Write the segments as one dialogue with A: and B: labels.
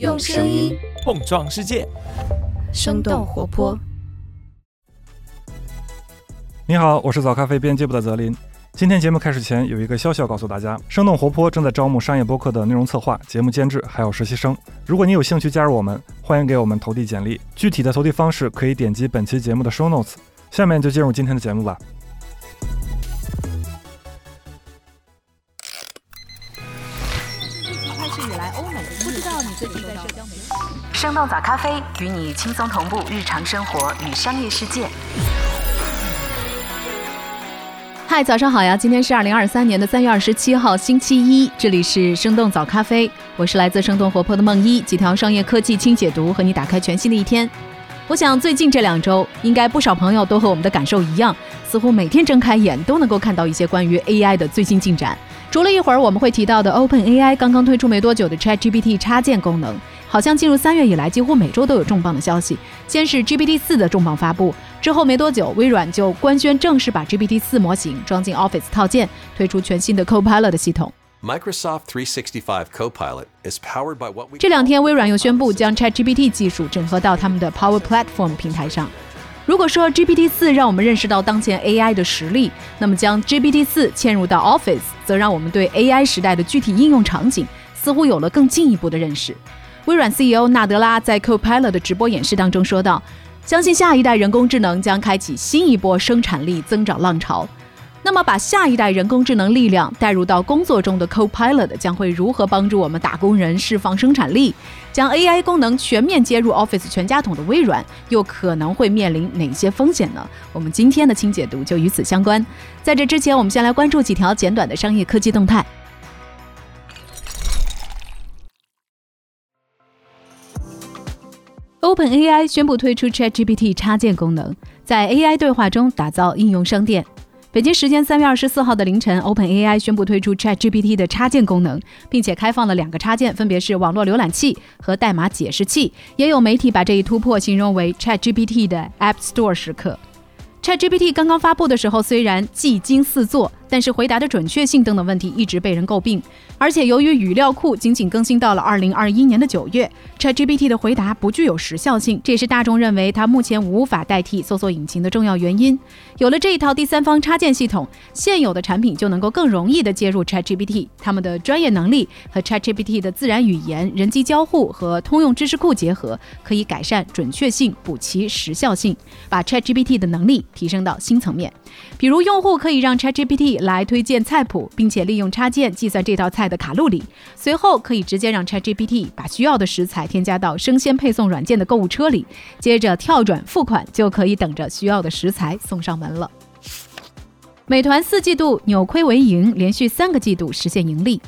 A: 用声音
B: 碰撞世界，
A: 生动活泼。
C: 你好，我是早咖啡编辑部的泽林。今天节目开始前有一个消息要告诉大家：生动活泼正在招募商业播客的内容策划、节目监制，还有实习生。如果你有兴趣加入我们，欢迎给我们投递简历。具体的投递方式可以点击本期节目的 show notes。下面就进入今天的节目吧。
D: 生动早咖啡与你轻松同步日常生活与商业世界。
E: 嗨，早上好呀！今天是二零二三年的三月二十七号，星期一，这里是生动早咖啡，我是来自生动活泼的梦一，几条商业科技轻解读，和你打开全新的一天。我想最近这两周，应该不少朋友都和我们的感受一样，似乎每天睁开眼都能够看到一些关于 AI 的最新进展。除了一会儿我们会提到的 OpenAI 刚刚推出没多久的 ChatGPT 插件功能，好像进入三月以来，几乎每周都有重磅的消息。先是 GPT 四的重磅发布，之后没多久，微软就官宣正式把 GPT 四模型装进 Office 套件，推出全新的 Copilot 的系统。
F: Microsoft 365 Copilot is powered by what we
E: 这两天，微软又宣布将 ChatGPT 技术整合到他们的 Power Platform 平台上。如果说 GPT 四让我们认识到当前 AI 的实力，那么将 GPT 四嵌入到 Office，则让我们对 AI 时代的具体应用场景似乎有了更进一步的认识。微软 CEO 纳德拉在 Copilot 的直播演示当中说道：“相信下一代人工智能将开启新一波生产力增长浪潮。”那么，把下一代人工智能力量带入到工作中的 Copilot 将会如何帮助我们打工人释放生产力？将 AI 功能全面接入 Office 全家桶的微软，又可能会面临哪些风险呢？我们今天的轻解读就与此相关。在这之前，我们先来关注几条简短的商业科技动态。OpenAI 宣布推出 ChatGPT 插件功能，在 AI 对话中打造应用商店。北京时间三月二十四号的凌晨，OpenAI 宣布推出 ChatGPT 的插件功能，并且开放了两个插件，分别是网络浏览器和代码解释器。也有媒体把这一突破形容为 ChatGPT 的 App Store 时刻。ChatGPT 刚刚发布的时候，虽然技惊四座，但是回答的准确性等等问题一直被人诟病。而且由于语料库仅仅更新到了二零二一年的九月，ChatGPT 的回答不具有时效性，这也是大众认为它目前无法代替搜索引擎的重要原因。有了这一套第三方插件系统，现有的产品就能够更容易地接入 ChatGPT，他们的专业能力和 ChatGPT 的自然语言、人机交互和通用知识库结合，可以改善准确性，补齐时效性，把 ChatGPT 的能力提升到新层面。比如，用户可以让 ChatGPT 来推荐菜谱，并且利用插件计算这道菜的卡路里。随后，可以直接让 ChatGPT 把需要的食材添加到生鲜配送软件的购物车里，接着跳转付款，就可以等着需要的食材送上门了。美团四季度扭亏为盈，连续三个季度实现盈利。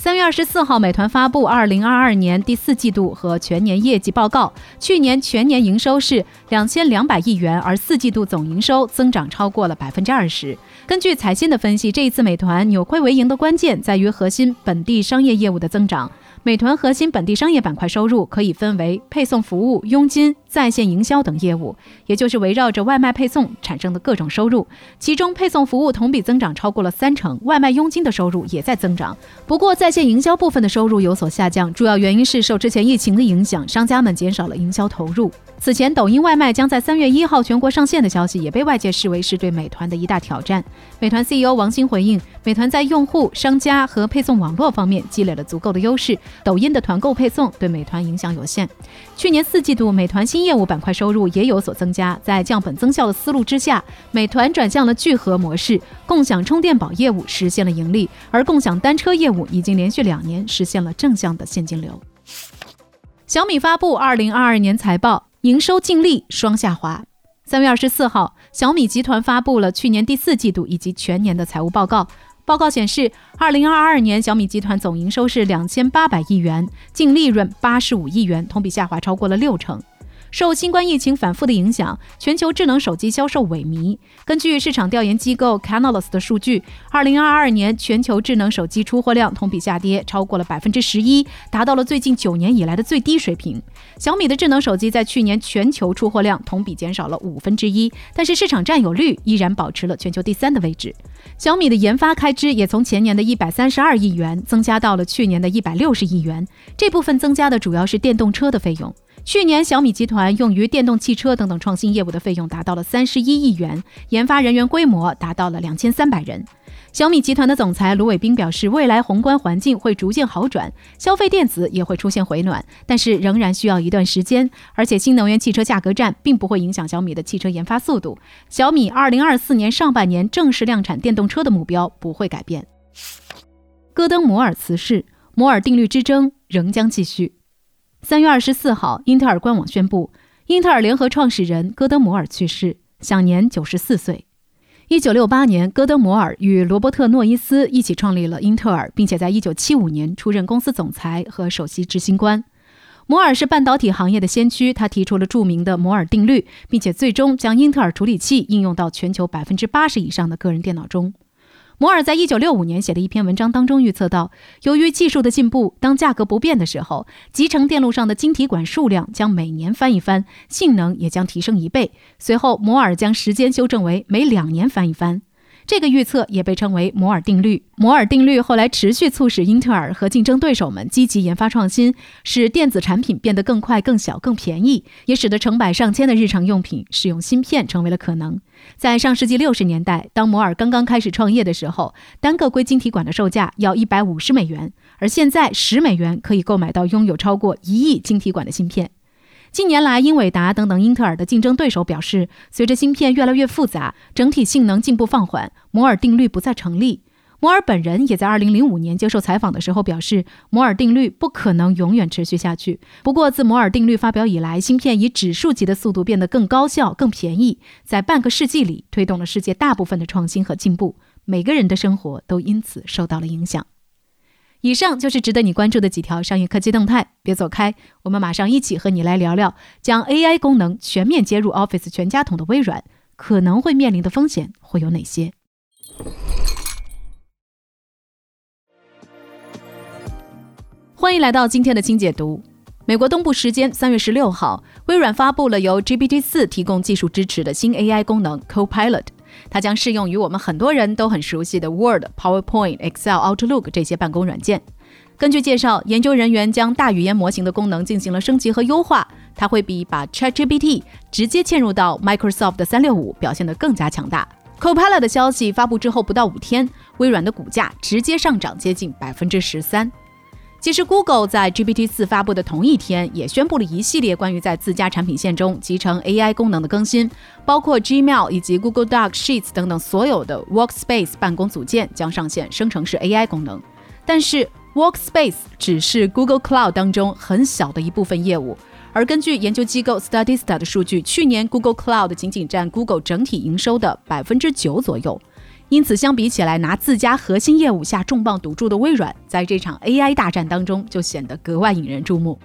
E: 三月二十四号，美团发布二零二二年第四季度和全年业绩报告。去年全年营收是两千两百亿元，而四季度总营收增长超过了百分之二十。根据财新的分析，这一次美团扭亏为盈的关键在于核心本地商业业务的增长。美团核心本地商业板块收入可以分为配送服务、佣金、在线营销等业务，也就是围绕着外卖配送产生的各种收入。其中，配送服务同比增长超过了三成，外卖佣金的收入也在增长。不过，在线营销部分的收入有所下降，主要原因是受之前疫情的影响，商家们减少了营销投入。此前，抖音外卖将在三月一号全国上线的消息也被外界视为是对美团的一大挑战。美团 CEO 王兴回应，美团在用户、商家和配送网络方面积累了足够的优势，抖音的团购配送对美团影响有限。去年四季度，美团新新业务板块收入也有所增加，在降本增效的思路之下，美团转向了聚合模式，共享充电宝业务实现了盈利，而共享单车业务已经连续两年实现了正向的现金流。小米发布二零二二年财报。营收净利双下滑。三月二十四号，小米集团发布了去年第四季度以及全年的财务报告。报告显示，二零二二年小米集团总营收是两千八百亿元，净利润八十五亿元，同比下滑超过了六成。受新冠疫情反复的影响，全球智能手机销售萎靡。根据市场调研机构 Canalys 的数据，二零二二年全球智能手机出货量同比下跌超过了百分之十一，达到了最近九年以来的最低水平。小米的智能手机在去年全球出货量同比减少了五分之一，但是市场占有率依然保持了全球第三的位置。小米的研发开支也从前年的一百三十二亿元增加到了去年的一百六十亿元，这部分增加的主要是电动车的费用。去年，小米集团用于电动汽车等等创新业务的费用达到了三十一亿元，研发人员规模达到了两千三百人。小米集团的总裁卢伟冰表示，未来宏观环境会逐渐好转，消费电子也会出现回暖，但是仍然需要一段时间。而且，新能源汽车价格战并不会影响小米的汽车研发速度。小米二零二四年上半年正式量产电动车的目标不会改变。戈登·摩尔辞世，摩尔定律之争仍将继续。三月二十四号，英特尔官网宣布，英特尔联合创始人戈登·摩尔去世，享年九十四岁。一九六八年，戈登·摩尔与罗伯特·诺伊斯一起创立了英特尔，并且在一九七五年出任公司总裁和首席执行官。摩尔是半导体行业的先驱，他提出了著名的摩尔定律，并且最终将英特尔处理器应用到全球百分之八十以上的个人电脑中。摩尔在一九六五年写的一篇文章当中预测到，由于技术的进步，当价格不变的时候，集成电路上的晶体管数量将每年翻一番，性能也将提升一倍。随后，摩尔将时间修正为每两年翻一番。这个预测也被称为摩尔定律。摩尔定律后来持续促使英特尔和竞争对手们积极研发创新，使电子产品变得更快、更小、更便宜，也使得成百上千的日常用品使用芯片成为了可能。在上世纪六十年代，当摩尔刚刚开始创业的时候，单个硅晶体管的售价要一百五十美元，而现在十美元可以购买到拥有超过一亿晶体管的芯片。近年来，英伟达等等英特尔的竞争对手表示，随着芯片越来越复杂，整体性能进步放缓，摩尔定律不再成立。摩尔本人也在2005年接受采访的时候表示，摩尔定律不可能永远持续下去。不过，自摩尔定律发表以来，芯片以指数级的速度变得更高效、更便宜，在半个世纪里推动了世界大部分的创新和进步，每个人的生活都因此受到了影响。以上就是值得你关注的几条商业科技动态，别走开，我们马上一起和你来聊聊将 AI 功能全面接入 Office 全家桶的微软可能会面临的风险会有哪些。欢迎来到今天的清解读。美国东部时间三月十六号，微软发布了由 GPT 四提供技术支持的新 AI 功能 Copilot。它将适用于我们很多人都很熟悉的 Word、PowerPoint、Excel、Outlook 这些办公软件。根据介绍，研究人员将大语言模型的功能进行了升级和优化，它会比把 ChatGPT 直接嵌入到 Microsoft 的365表现得更加强大。Copilot 的消息发布之后不到五天，微软的股价直接上涨接近百分之十三。其实，Google 在 GPT-4 发布的同一天，也宣布了一系列关于在自家产品线中集成 AI 功能的更新，包括 Gmail 以及 Google Docs、Sheets 等等所有的 Workspace 办公组件将上线生成式 AI 功能。但是，Workspace 只是 Google Cloud 当中很小的一部分业务，而根据研究机构 Statista 的数据，去年 Google Cloud 仅仅占 Google 整体营收的百分之九左右。因此，相比起来，拿自家核心业务下重磅赌注的微软，在这场 AI 大战当中就显得格外引人注目。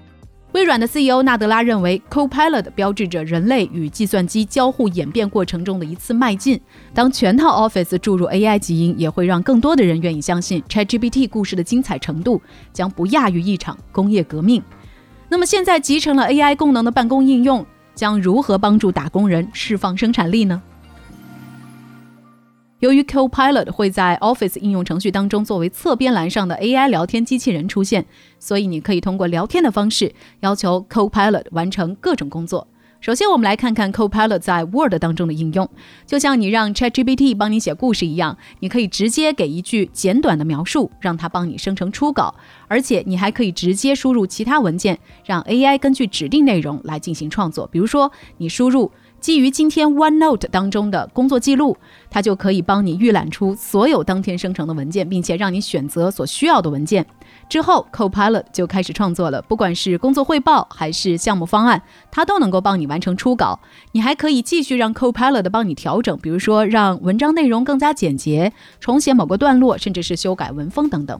E: 微软的 CEO 纳德拉认为，Copilot 标志着人类与计算机交互演变过程中的一次迈进。当全套 Office 注入 AI 基因，也会让更多的人愿意相信 ChatGPT 故事的精彩程度将不亚于一场工业革命。那么，现在集成了 AI 功能的办公应用将如何帮助打工人释放生产力呢？由于 Copilot 会在 Office 应用程序当中作为侧边栏上的 AI 聊天机器人出现，所以你可以通过聊天的方式要求 Copilot 完成各种工作。首先，我们来看看 Copilot 在 Word 当中的应用。就像你让 ChatGPT 帮你写故事一样，你可以直接给一句简短的描述，让它帮你生成初稿，而且你还可以直接输入其他文件，让 AI 根据指定内容来进行创作。比如说，你输入。基于今天 OneNote 当中的工作记录，它就可以帮你预览出所有当天生成的文件，并且让你选择所需要的文件。之后，Copilot 就开始创作了。不管是工作汇报还是项目方案，它都能够帮你完成初稿。你还可以继续让 Copilot 帮你调整，比如说让文章内容更加简洁，重写某个段落，甚至是修改文风等等。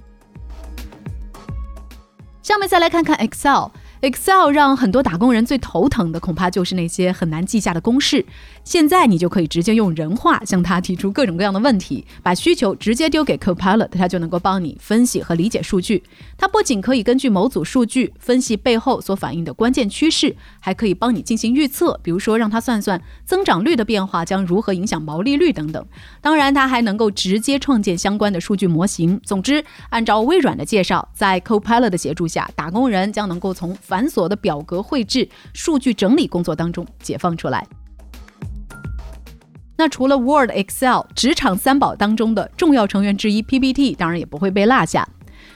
E: 下面再来看看 Excel。Excel 让很多打工人最头疼的，恐怕就是那些很难记下的公式。现在你就可以直接用人话向他提出各种各样的问题，把需求直接丢给 Copilot，他就能够帮你分析和理解数据。它不仅可以根据某组数据分析背后所反映的关键趋势，还可以帮你进行预测，比如说让它算算增长率的变化将如何影响毛利率等等。当然，它还能够直接创建相关的数据模型。总之，按照微软的介绍，在 Copilot 的协助下，打工人将能够从繁琐的表格绘制、数据整理工作当中解放出来。那除了 Word、Excel，职场三宝当中的重要成员之一 PPT，当然也不会被落下。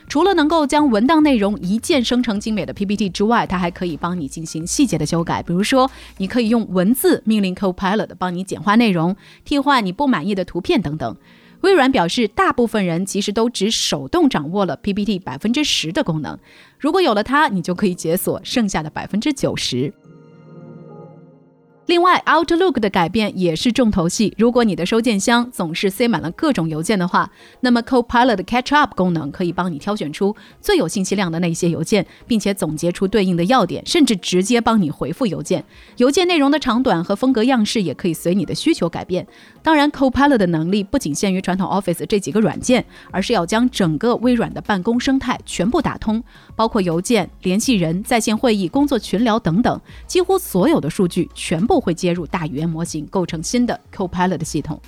E: 除了能够将文档内容一键生成精美的 PPT 之外，它还可以帮你进行细节的修改。比如说，你可以用文字命令 Copilot 帮你简化内容、替换你不满意的图片等等。微软表示，大部分人其实都只手动掌握了 PPT 百分之十的功能。如果有了它，你就可以解锁剩下的百分之九十。另外，Outlook 的改变也是重头戏。如果你的收件箱总是塞满了各种邮件的话，那么 Copilot 的 Catch Up 功能可以帮你挑选出最有信息量的那些邮件，并且总结出对应的要点，甚至直接帮你回复邮件。邮件内容的长短和风格样式也可以随你的需求改变。当然，Copilot 的能力不仅限于传统 Office 这几个软件，而是要将整个微软的办公生态全部打通，包括邮件、联系人、在线会议、工作群聊等等，几乎所有的数据全部。会接入大语言模型，构成新的 Copilot 系统。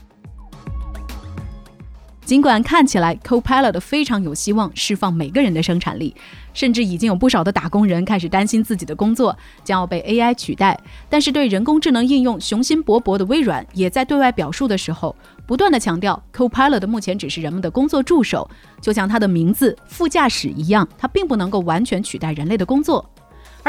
E: 尽管看起来 Copilot 非常有希望释放每个人的生产力，甚至已经有不少的打工人开始担心自己的工作将要被 AI 取代，但是对人工智能应用雄心勃勃的微软，也在对外表述的时候，不断的强调 Copilot 目前只是人们的工作助手，就像它的名字副驾驶一样，它并不能够完全取代人类的工作。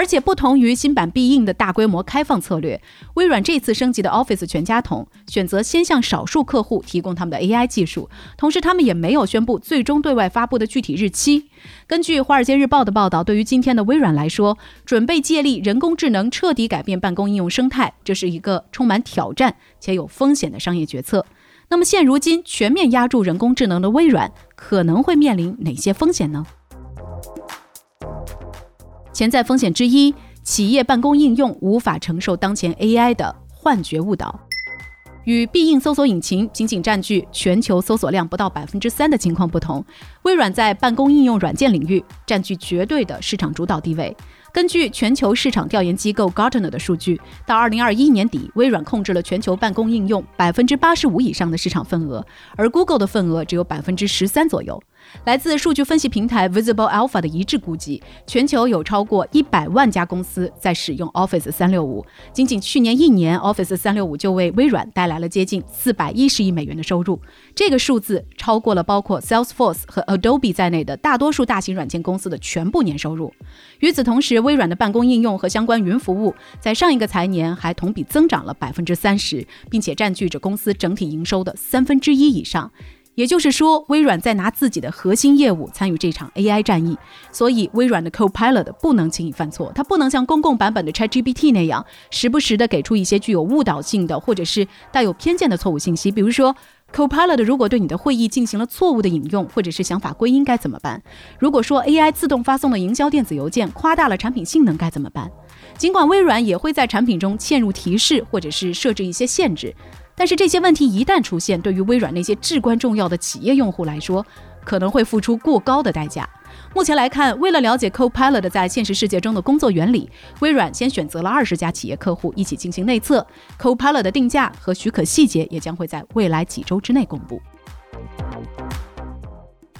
E: 而且不同于新版必应的大规模开放策略，微软这次升级的 Office 全家桶选择先向少数客户提供他们的 AI 技术，同时他们也没有宣布最终对外发布的具体日期。根据《华尔街日报》的报道，对于今天的微软来说，准备借力人工智能彻底改变办公应用生态，这是一个充满挑战且有风险的商业决策。那么现如今全面压住人工智能的微软，可能会面临哪些风险呢？潜在风险之一，企业办公应用无法承受当前 AI 的幻觉误导。与必应搜索引擎仅仅占据全球搜索量不到百分之三的情况不同，微软在办公应用软件领域占据绝对的市场主导地位。根据全球市场调研机构 Gartner 的数据，到二零二一年底，微软控制了全球办公应用百分之八十五以上的市场份额，而 Google 的份额只有百分之十三左右。来自数据分析平台 Visible Alpha 的一致估计，全球有超过一百万家公司在使用 Office 三六五。仅仅去年一年，Office 三六五就为微软带来了接近四百一十亿美元的收入。这个数字超过了包括 Salesforce 和 Adobe 在内的大多数大型软件公司的全部年收入。与此同时，微软的办公应用和相关云服务在上一个财年还同比增长了百分之三十，并且占据着公司整体营收的三分之一以上。也就是说，微软在拿自己的核心业务参与这场 AI 战役，所以微软的 Copilot 不能轻易犯错，它不能像公共版本的 ChatGPT 那样，时不时的给出一些具有误导性的或者是带有偏见的错误信息。比如说，Copilot 如果对你的会议进行了错误的引用，或者是想法归因该怎么办？如果说 AI 自动发送的营销电子邮件夸大了产品性能该怎么办？尽管微软也会在产品中嵌入提示，或者是设置一些限制。但是这些问题一旦出现，对于微软那些至关重要的企业用户来说，可能会付出过高的代价。目前来看，为了了解 Copilot 在现实世界中的工作原理，微软先选择了二十家企业客户一起进行内测。Copilot 的定价和许可细节也将会在未来几周之内公布。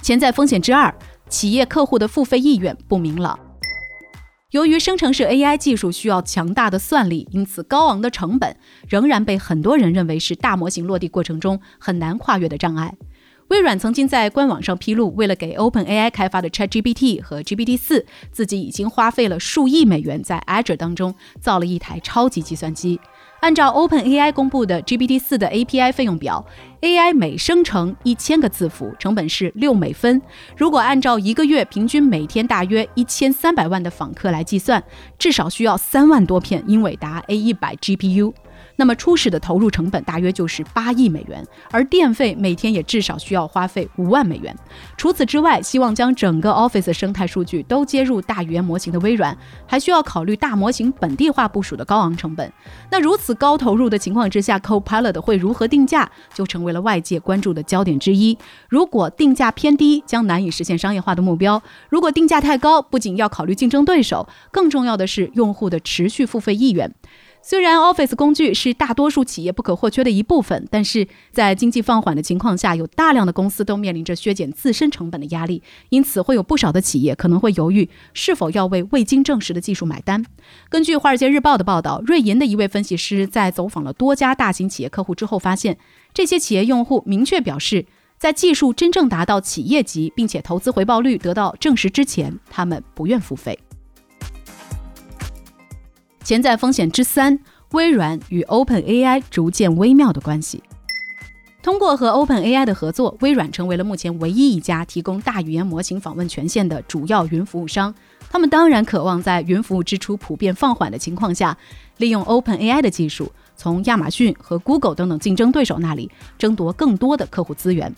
E: 潜在风险之二，企业客户的付费意愿不明朗。由于生成式 AI 技术需要强大的算力，因此高昂的成本仍然被很多人认为是大模型落地过程中很难跨越的障碍。微软曾经在官网上披露，为了给 OpenAI 开发的 ChatGPT 和 GPT 四自己已经花费了数亿美元在 Azure 当中造了一台超级计算机。按照 OpenAI 公布的 GPT-4 的 API 费用表，AI 每生成一千个字符，成本是六美分。如果按照一个月平均每天大约一千三百万的访客来计算，至少需要三万多片英伟达 A100 GPU。那么初始的投入成本大约就是八亿美元，而电费每天也至少需要花费五万美元。除此之外，希望将整个 Office 生态数据都接入大语言模型的微软，还需要考虑大模型本地化部署的高昂成本。那如此高投入的情况之下，Copilot 会如何定价，就成为了外界关注的焦点之一。如果定价偏低，将难以实现商业化的目标；如果定价太高，不仅要考虑竞争对手，更重要的是用户的持续付费意愿。虽然 Office 工具是大多数企业不可或缺的一部分，但是在经济放缓的情况下，有大量的公司都面临着削减自身成本的压力，因此会有不少的企业可能会犹豫是否要为未经证实的技术买单。根据《华尔街日报》的报道，瑞银的一位分析师在走访了多家大型企业客户之后发现，这些企业用户明确表示，在技术真正达到企业级，并且投资回报率得到证实之前，他们不愿付费。潜在风险之三：微软与 OpenAI 逐渐微妙的关系。通过和 OpenAI 的合作，微软成为了目前唯一一家提供大语言模型访问权限的主要云服务商。他们当然渴望在云服务支出普遍放缓的情况下，利用 OpenAI 的技术，从亚马逊和 Google 等等竞争对手那里争夺更多的客户资源。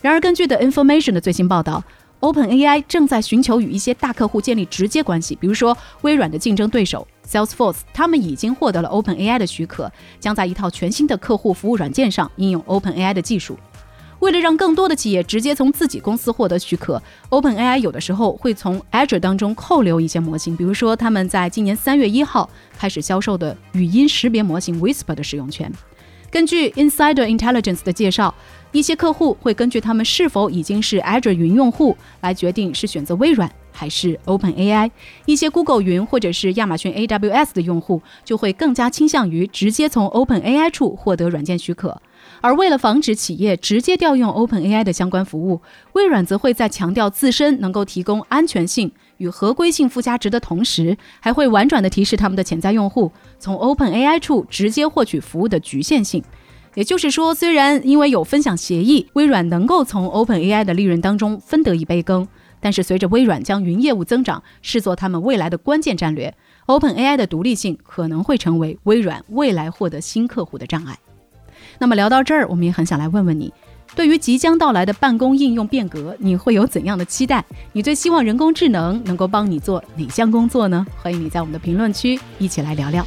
E: 然而，根据 The Information 的最新报道。OpenAI 正在寻求与一些大客户建立直接关系，比如说微软的竞争对手 Salesforce，他们已经获得了 OpenAI 的许可，将在一套全新的客户服务软件上应用 OpenAI 的技术。为了让更多的企业直接从自己公司获得许可，OpenAI 有的时候会从 Azure 当中扣留一些模型，比如说他们在今年三月一号开始销售的语音识别模型 Whisper 的使用权。根据 Insider Intelligence 的介绍。一些客户会根据他们是否已经是 Azure 云用户来决定是选择微软还是 OpenAI。一些 Google 云或者是亚马逊 AWS 的用户就会更加倾向于直接从 OpenAI 处获得软件许可。而为了防止企业直接调用 OpenAI 的相关服务，微软则会在强调自身能够提供安全性与合规性附加值的同时，还会婉转地提示他们的潜在用户从 OpenAI 处直接获取服务的局限性。也就是说，虽然因为有分享协议，微软能够从 OpenAI 的利润当中分得一杯羹，但是随着微软将云业务增长视作他们未来的关键战略，OpenAI 的独立性可能会成为微软未来获得新客户的障碍。那么聊到这儿，我们也很想来问问你，对于即将到来的办公应用变革，你会有怎样的期待？你最希望人工智能能够帮你做哪项工作呢？欢迎你在我们的评论区一起来聊聊。